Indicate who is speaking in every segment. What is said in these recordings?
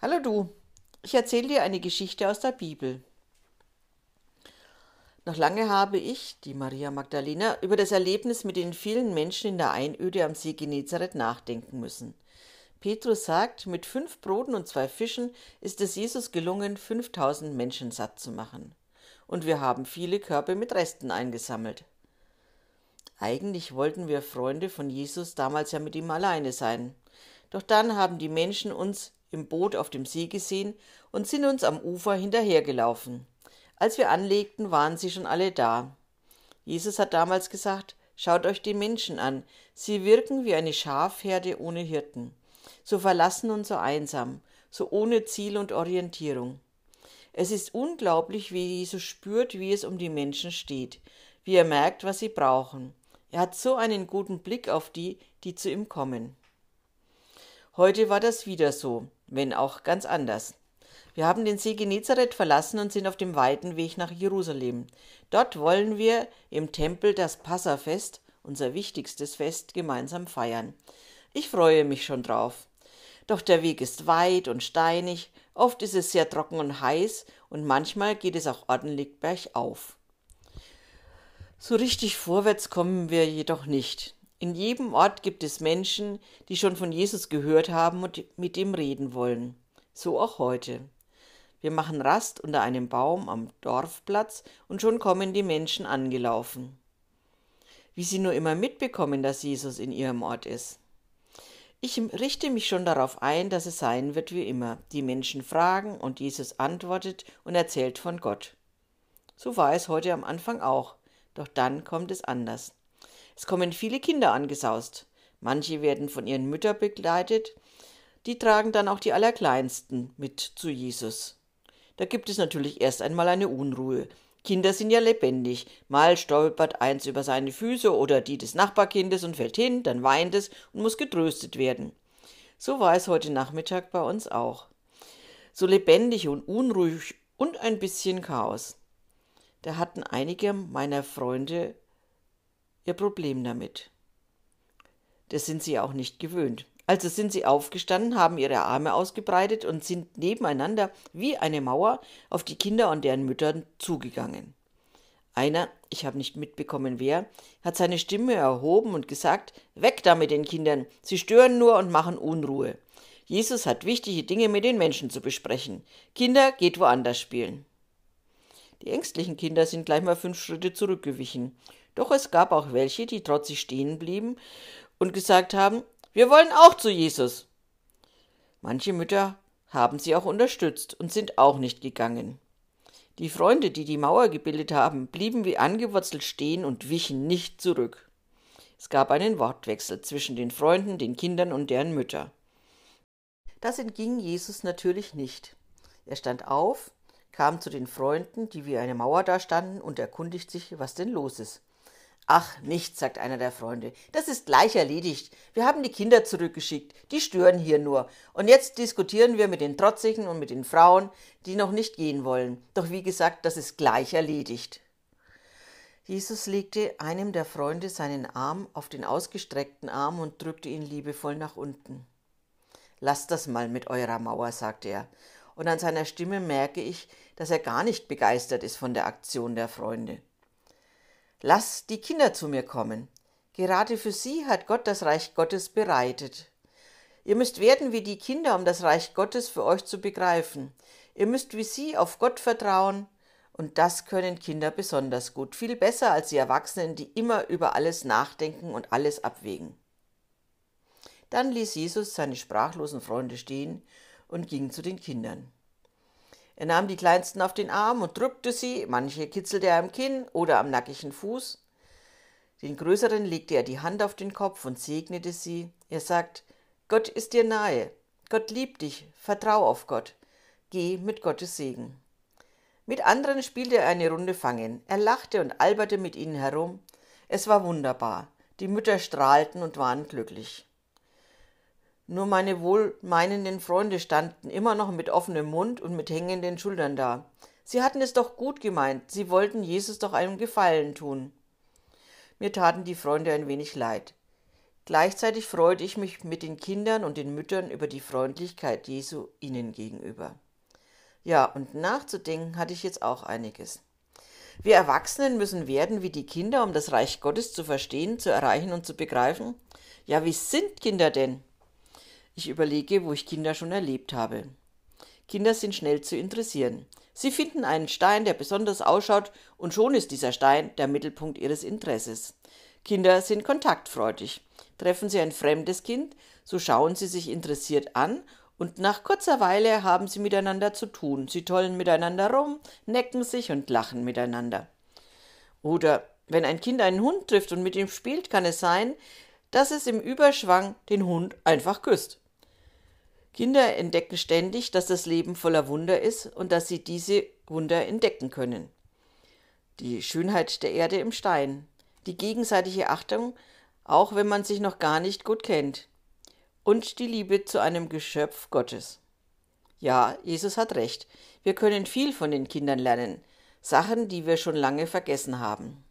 Speaker 1: Hallo du, ich erzähle dir eine Geschichte aus der Bibel. Noch lange habe ich, die Maria Magdalena, über das Erlebnis mit den vielen Menschen in der Einöde am See Genezareth nachdenken müssen. Petrus sagt, mit fünf Broten und zwei Fischen ist es Jesus gelungen, 5000 Menschen satt zu machen. Und wir haben viele Körbe mit Resten eingesammelt. Eigentlich wollten wir Freunde von Jesus damals ja mit ihm alleine sein. Doch dann haben die Menschen uns im Boot auf dem See gesehen und sind uns am Ufer hinterhergelaufen. Als wir anlegten, waren sie schon alle da. Jesus hat damals gesagt, schaut euch die Menschen an, sie wirken wie eine Schafherde ohne Hirten, so verlassen und so einsam, so ohne Ziel und Orientierung. Es ist unglaublich, wie Jesus spürt, wie es um die Menschen steht, wie er merkt, was sie brauchen. Er hat so einen guten Blick auf die, die zu ihm kommen. Heute war das wieder so, wenn auch ganz anders. Wir haben den See Genezareth verlassen und sind auf dem weiten Weg nach Jerusalem. Dort wollen wir im Tempel das Passafest, unser wichtigstes Fest, gemeinsam feiern. Ich freue mich schon drauf. Doch der Weg ist weit und steinig, oft ist es sehr trocken und heiß und manchmal geht es auch ordentlich bergauf. So richtig vorwärts kommen wir jedoch nicht. In jedem Ort gibt es Menschen, die schon von Jesus gehört haben und mit ihm reden wollen. So auch heute. Wir machen Rast unter einem Baum am Dorfplatz und schon kommen die Menschen angelaufen. Wie sie nur immer mitbekommen, dass Jesus in ihrem Ort ist. Ich richte mich schon darauf ein, dass es sein wird wie immer. Die Menschen fragen und Jesus antwortet und erzählt von Gott. So war es heute am Anfang auch, doch dann kommt es anders. Es kommen viele Kinder angesaust. Manche werden von ihren Müttern begleitet, die tragen dann auch die Allerkleinsten mit zu Jesus. Da gibt es natürlich erst einmal eine Unruhe. Kinder sind ja lebendig. Mal stolpert eins über seine Füße oder die des Nachbarkindes und fällt hin, dann weint es und muss getröstet werden. So war es heute Nachmittag bei uns auch. So lebendig und unruhig und ein bisschen Chaos. Da hatten einige meiner Freunde ihr Problem damit. Das sind sie auch nicht gewöhnt. Also sind sie aufgestanden, haben ihre Arme ausgebreitet und sind nebeneinander wie eine Mauer auf die Kinder und deren Müttern zugegangen. Einer, ich habe nicht mitbekommen wer, hat seine Stimme erhoben und gesagt, weg da mit den Kindern, sie stören nur und machen Unruhe. Jesus hat wichtige Dinge mit den Menschen zu besprechen. Kinder, geht woanders spielen. Die ängstlichen Kinder sind gleich mal fünf Schritte zurückgewichen doch es gab auch welche, die trotzig stehen blieben und gesagt haben, wir wollen auch zu Jesus. Manche Mütter haben sie auch unterstützt und sind auch nicht gegangen. Die Freunde, die die Mauer gebildet haben, blieben wie angewurzelt stehen und wichen nicht zurück. Es gab einen Wortwechsel zwischen den Freunden, den Kindern und deren Mütter. Das entging Jesus natürlich nicht. Er stand auf, kam zu den Freunden, die wie eine Mauer da standen, und erkundigt sich, was denn los ist. Ach, nichts, sagt einer der Freunde. Das ist gleich erledigt. Wir haben die Kinder zurückgeschickt. Die stören hier nur. Und jetzt diskutieren wir mit den Trotzigen und mit den Frauen, die noch nicht gehen wollen. Doch wie gesagt, das ist gleich erledigt. Jesus legte einem der Freunde seinen Arm auf den ausgestreckten Arm und drückte ihn liebevoll nach unten. Lasst das mal mit eurer Mauer, sagte er. Und an seiner Stimme merke ich, dass er gar nicht begeistert ist von der Aktion der Freunde. Lass die Kinder zu mir kommen. Gerade für sie hat Gott das Reich Gottes bereitet. Ihr müsst werden wie die Kinder, um das Reich Gottes für euch zu begreifen. Ihr müsst wie sie auf Gott vertrauen, und das können Kinder besonders gut, viel besser als die Erwachsenen, die immer über alles nachdenken und alles abwägen. Dann ließ Jesus seine sprachlosen Freunde stehen und ging zu den Kindern. Er nahm die Kleinsten auf den Arm und drückte sie, manche kitzelte er am Kinn oder am nackigen Fuß. Den Größeren legte er die Hand auf den Kopf und segnete sie. Er sagt, Gott ist dir nahe, Gott liebt dich, vertrau auf Gott, geh mit Gottes Segen. Mit anderen spielte er eine Runde Fangen. Er lachte und alberte mit ihnen herum. Es war wunderbar. Die Mütter strahlten und waren glücklich. Nur meine wohlmeinenden Freunde standen immer noch mit offenem Mund und mit hängenden Schultern da. Sie hatten es doch gut gemeint, sie wollten Jesus doch einen Gefallen tun. Mir taten die Freunde ein wenig leid. Gleichzeitig freute ich mich mit den Kindern und den Müttern über die Freundlichkeit Jesu ihnen gegenüber. Ja, und nachzudenken hatte ich jetzt auch einiges. Wir Erwachsenen müssen werden wie die Kinder, um das Reich Gottes zu verstehen, zu erreichen und zu begreifen. Ja, wie sind Kinder denn? Ich überlege, wo ich Kinder schon erlebt habe. Kinder sind schnell zu interessieren. Sie finden einen Stein, der besonders ausschaut, und schon ist dieser Stein der Mittelpunkt ihres Interesses. Kinder sind kontaktfreudig. Treffen sie ein fremdes Kind, so schauen sie sich interessiert an und nach kurzer Weile haben sie miteinander zu tun. Sie tollen miteinander rum, necken sich und lachen miteinander. Oder wenn ein Kind einen Hund trifft und mit ihm spielt, kann es sein, dass es im Überschwang den Hund einfach küsst. Kinder entdecken ständig, dass das Leben voller Wunder ist und dass sie diese Wunder entdecken können. Die Schönheit der Erde im Stein, die gegenseitige Achtung, auch wenn man sich noch gar nicht gut kennt, und die Liebe zu einem Geschöpf Gottes. Ja, Jesus hat recht, wir können viel von den Kindern lernen, Sachen, die wir schon lange vergessen haben.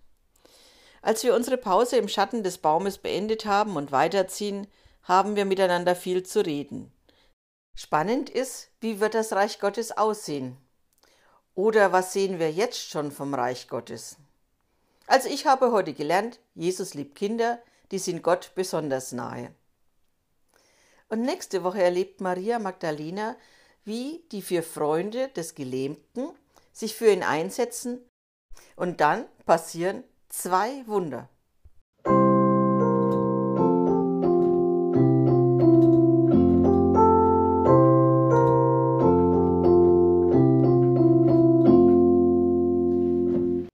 Speaker 1: Als wir unsere Pause im Schatten des Baumes beendet haben und weiterziehen, haben wir miteinander viel zu reden. Spannend ist, wie wird das Reich Gottes aussehen? Oder was sehen wir jetzt schon vom Reich Gottes? Also ich habe heute gelernt, Jesus liebt Kinder, die sind Gott besonders nahe. Und nächste Woche erlebt Maria Magdalena, wie die vier Freunde des Gelähmten sich für ihn einsetzen und dann passieren zwei Wunder.